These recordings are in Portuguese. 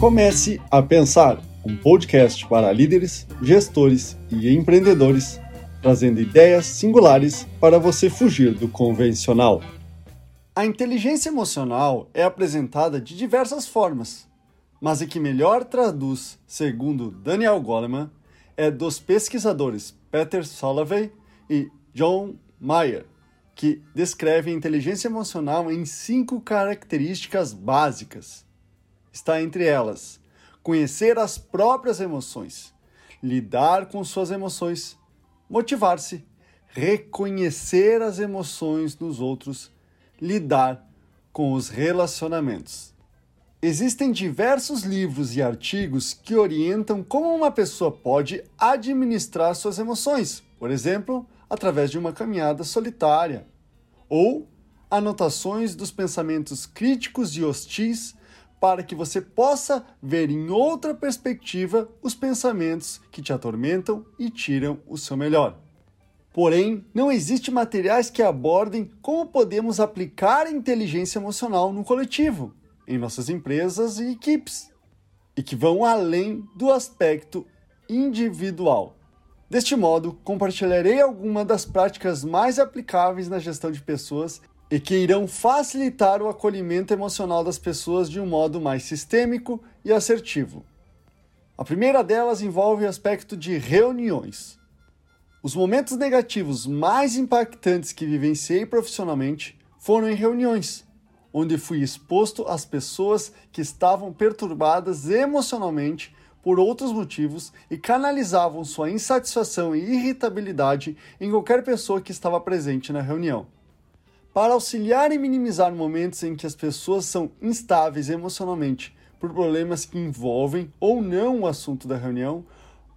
Comece a Pensar, um podcast para líderes, gestores e empreendedores, trazendo ideias singulares para você fugir do convencional. A inteligência emocional é apresentada de diversas formas, mas a que melhor traduz, segundo Daniel Goleman, é dos pesquisadores Peter Salovey e John Mayer, que descrevem a inteligência emocional em cinco características básicas. Está entre elas conhecer as próprias emoções, lidar com suas emoções, motivar-se, reconhecer as emoções dos outros, lidar com os relacionamentos. Existem diversos livros e artigos que orientam como uma pessoa pode administrar suas emoções, por exemplo, através de uma caminhada solitária, ou anotações dos pensamentos críticos e hostis para que você possa ver em outra perspectiva os pensamentos que te atormentam e tiram o seu melhor. Porém, não existe materiais que abordem como podemos aplicar a inteligência emocional no coletivo em nossas empresas e equipes e que vão além do aspecto individual. Deste modo, compartilharei algumas das práticas mais aplicáveis na gestão de pessoas e que irão facilitar o acolhimento emocional das pessoas de um modo mais sistêmico e assertivo. A primeira delas envolve o aspecto de reuniões. Os momentos negativos mais impactantes que vivenciei profissionalmente foram em reuniões, onde fui exposto às pessoas que estavam perturbadas emocionalmente por outros motivos e canalizavam sua insatisfação e irritabilidade em qualquer pessoa que estava presente na reunião. Para auxiliar e minimizar momentos em que as pessoas são instáveis emocionalmente por problemas que envolvem ou não o assunto da reunião,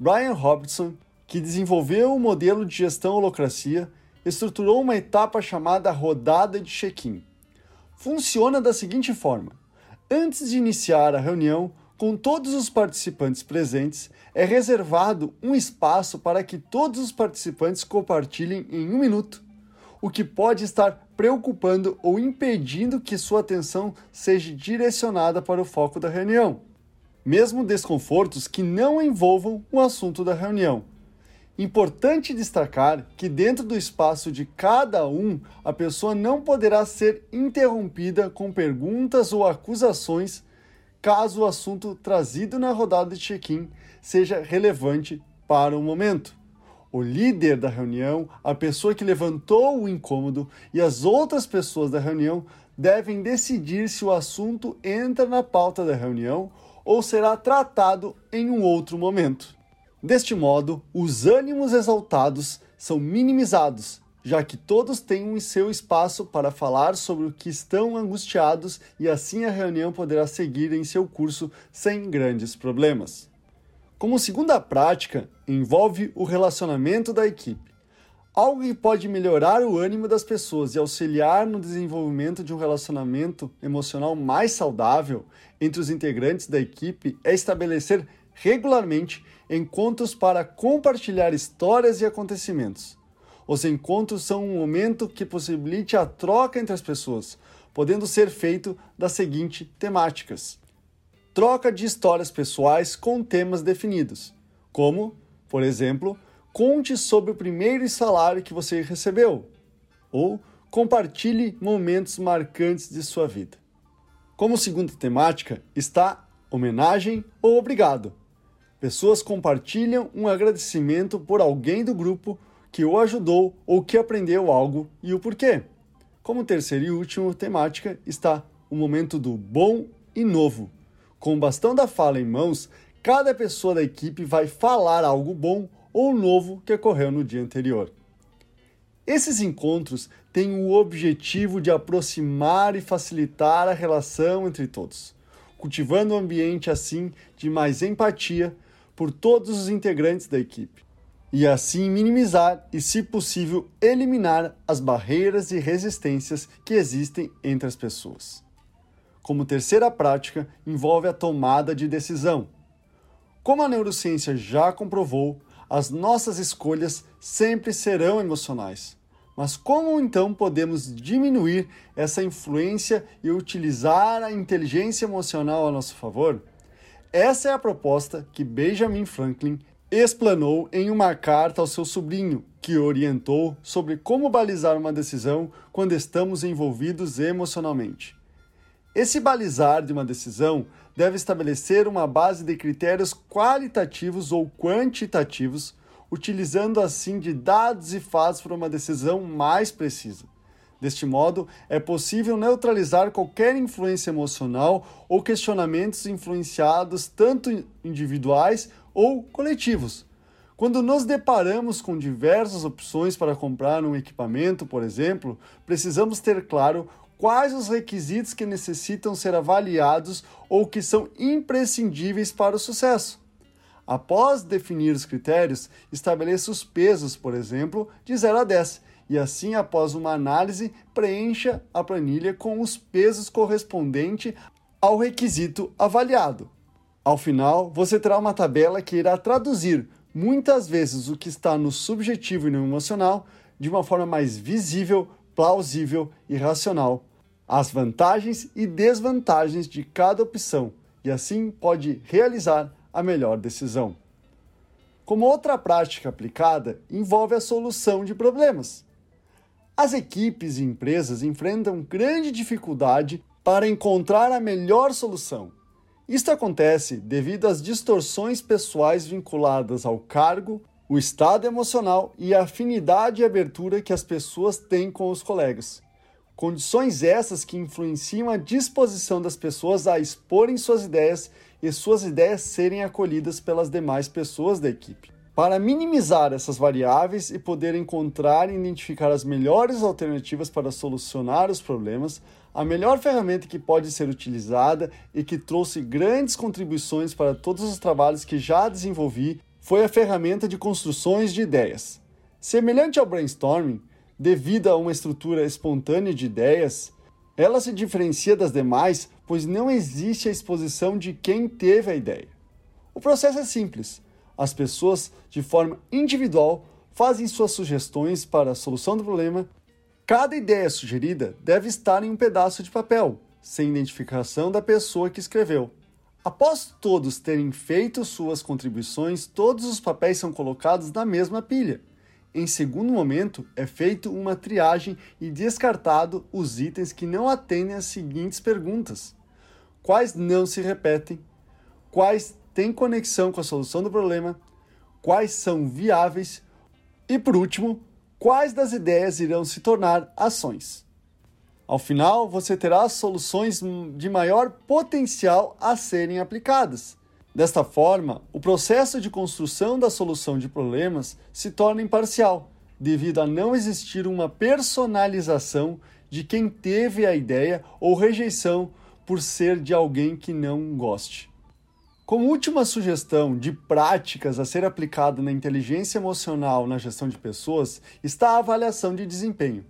Brian Robertson, que desenvolveu o modelo de gestão holocracia, estruturou uma etapa chamada rodada de check-in. Funciona da seguinte forma: antes de iniciar a reunião, com todos os participantes presentes, é reservado um espaço para que todos os participantes compartilhem em um minuto, o que pode estar preocupando ou impedindo que sua atenção seja direcionada para o foco da reunião, mesmo desconfortos que não envolvam o assunto da reunião. Importante destacar que, dentro do espaço de cada um, a pessoa não poderá ser interrompida com perguntas ou acusações caso o assunto trazido na rodada de check-in seja relevante para o momento. O líder da reunião, a pessoa que levantou o incômodo e as outras pessoas da reunião devem decidir se o assunto entra na pauta da reunião ou será tratado em um outro momento. Deste modo, os ânimos exaltados são minimizados, já que todos têm um seu espaço para falar sobre o que estão angustiados e assim a reunião poderá seguir em seu curso sem grandes problemas. Como segunda prática, envolve o relacionamento da equipe. Algo que pode melhorar o ânimo das pessoas e auxiliar no desenvolvimento de um relacionamento emocional mais saudável entre os integrantes da equipe é estabelecer regularmente encontros para compartilhar histórias e acontecimentos. Os encontros são um momento que possibilite a troca entre as pessoas, podendo ser feito das seguintes temáticas: troca de histórias pessoais com temas definidos, como, por exemplo, conte sobre o primeiro salário que você recebeu, ou compartilhe momentos marcantes de sua vida. Como segunda temática está homenagem ou obrigado Pessoas compartilham um agradecimento por alguém do grupo que o ajudou ou que aprendeu algo e o porquê. Como terceira e última temática está o momento do bom e novo. Com o bastão da fala em mãos, cada pessoa da equipe vai falar algo bom ou novo que ocorreu no dia anterior. Esses encontros têm o objetivo de aproximar e facilitar a relação entre todos, cultivando um ambiente assim de mais empatia por todos os integrantes da equipe, e assim minimizar e, se possível, eliminar as barreiras e resistências que existem entre as pessoas. Como terceira prática, envolve a tomada de decisão. Como a neurociência já comprovou, as nossas escolhas sempre serão emocionais. Mas como então podemos diminuir essa influência e utilizar a inteligência emocional a nosso favor? Essa é a proposta que Benjamin Franklin explanou em uma carta ao seu sobrinho, que orientou sobre como balizar uma decisão quando estamos envolvidos emocionalmente. Esse balizar de uma decisão deve estabelecer uma base de critérios qualitativos ou quantitativos, utilizando assim de dados e fatos para uma decisão mais precisa. Deste modo, é possível neutralizar qualquer influência emocional ou questionamentos influenciados tanto individuais ou coletivos. Quando nos deparamos com diversas opções para comprar um equipamento, por exemplo, precisamos ter claro quais os requisitos que necessitam ser avaliados ou que são imprescindíveis para o sucesso. Após definir os critérios, estabeleça os pesos, por exemplo, de 0 a 10 e assim, após uma análise, preencha a planilha com os pesos correspondentes ao requisito avaliado. Ao final, você terá uma tabela que irá traduzir muitas vezes o que está no subjetivo e no emocional de uma forma mais visível, plausível e racional, as vantagens e desvantagens de cada opção, e assim pode realizar a melhor decisão. Como outra prática aplicada, envolve a solução de problemas. As equipes e empresas enfrentam grande dificuldade para encontrar a melhor solução. Isto acontece devido às distorções pessoais vinculadas ao cargo, o estado emocional e a afinidade e abertura que as pessoas têm com os colegas. Condições essas que influenciam a disposição das pessoas a exporem suas ideias e suas ideias serem acolhidas pelas demais pessoas da equipe. Para minimizar essas variáveis e poder encontrar e identificar as melhores alternativas para solucionar os problemas, a melhor ferramenta que pode ser utilizada e que trouxe grandes contribuições para todos os trabalhos que já desenvolvi foi a ferramenta de construções de ideias. Semelhante ao brainstorming, devido a uma estrutura espontânea de ideias, ela se diferencia das demais pois não existe a exposição de quem teve a ideia. O processo é simples as pessoas, de forma individual, fazem suas sugestões para a solução do problema. Cada ideia sugerida deve estar em um pedaço de papel, sem identificação da pessoa que escreveu. Após todos terem feito suas contribuições, todos os papéis são colocados na mesma pilha. Em segundo momento, é feita uma triagem e descartado os itens que não atendem às seguintes perguntas: quais não se repetem, quais têm conexão com a solução do problema, quais são viáveis e, por último, quais das ideias irão se tornar ações. Ao final, você terá soluções de maior potencial a serem aplicadas. Desta forma, o processo de construção da solução de problemas se torna imparcial, devido a não existir uma personalização de quem teve a ideia ou rejeição por ser de alguém que não goste. Como última sugestão de práticas a ser aplicada na inteligência emocional na gestão de pessoas está a avaliação de desempenho.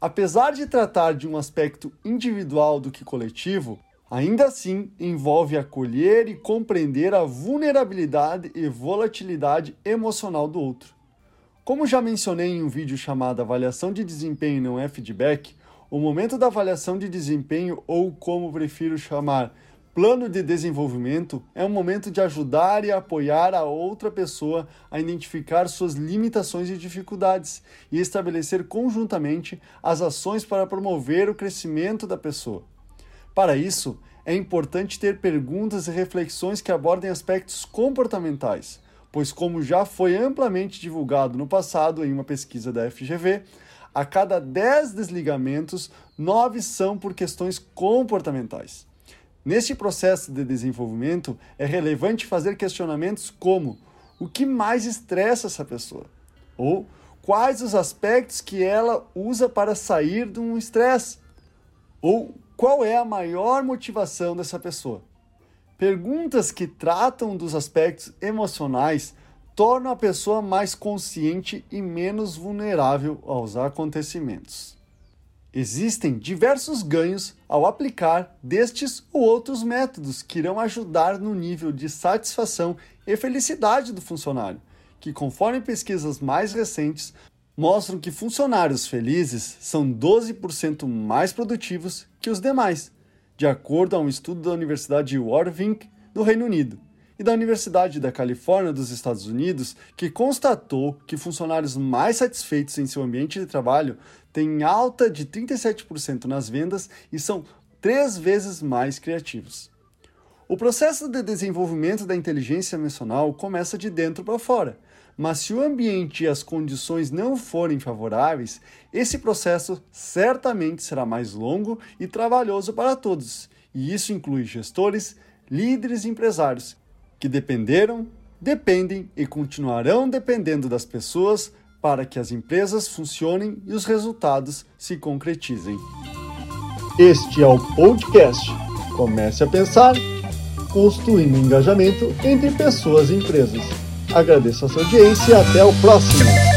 Apesar de tratar de um aspecto individual do que coletivo, ainda assim envolve acolher e compreender a vulnerabilidade e volatilidade emocional do outro. Como já mencionei em um vídeo chamado Avaliação de Desempenho não é feedback, o momento da avaliação de desempenho, ou como prefiro chamar, Plano de desenvolvimento é um momento de ajudar e apoiar a outra pessoa a identificar suas limitações e dificuldades e estabelecer conjuntamente as ações para promover o crescimento da pessoa. Para isso, é importante ter perguntas e reflexões que abordem aspectos comportamentais, pois, como já foi amplamente divulgado no passado em uma pesquisa da FGV, a cada 10 desligamentos, 9 são por questões comportamentais. Neste processo de desenvolvimento, é relevante fazer questionamentos como: o que mais estressa essa pessoa? Ou quais os aspectos que ela usa para sair de um estresse? Ou qual é a maior motivação dessa pessoa? Perguntas que tratam dos aspectos emocionais tornam a pessoa mais consciente e menos vulnerável aos acontecimentos. Existem diversos ganhos ao aplicar destes ou outros métodos que irão ajudar no nível de satisfação e felicidade do funcionário, que, conforme pesquisas mais recentes, mostram que funcionários felizes são 12% mais produtivos que os demais, de acordo a um estudo da Universidade de Warwick do Reino Unido, e da Universidade da Califórnia dos Estados Unidos, que constatou que funcionários mais satisfeitos em seu ambiente de trabalho têm alta de 37% nas vendas e são três vezes mais criativos. O processo de desenvolvimento da inteligência emocional começa de dentro para fora, mas se o ambiente e as condições não forem favoráveis, esse processo certamente será mais longo e trabalhoso para todos, e isso inclui gestores, líderes e empresários que dependeram, dependem e continuarão dependendo das pessoas para que as empresas funcionem e os resultados se concretizem. Este é o podcast. Comece a pensar, construindo engajamento entre pessoas e empresas. Agradeço a sua audiência e até o próximo.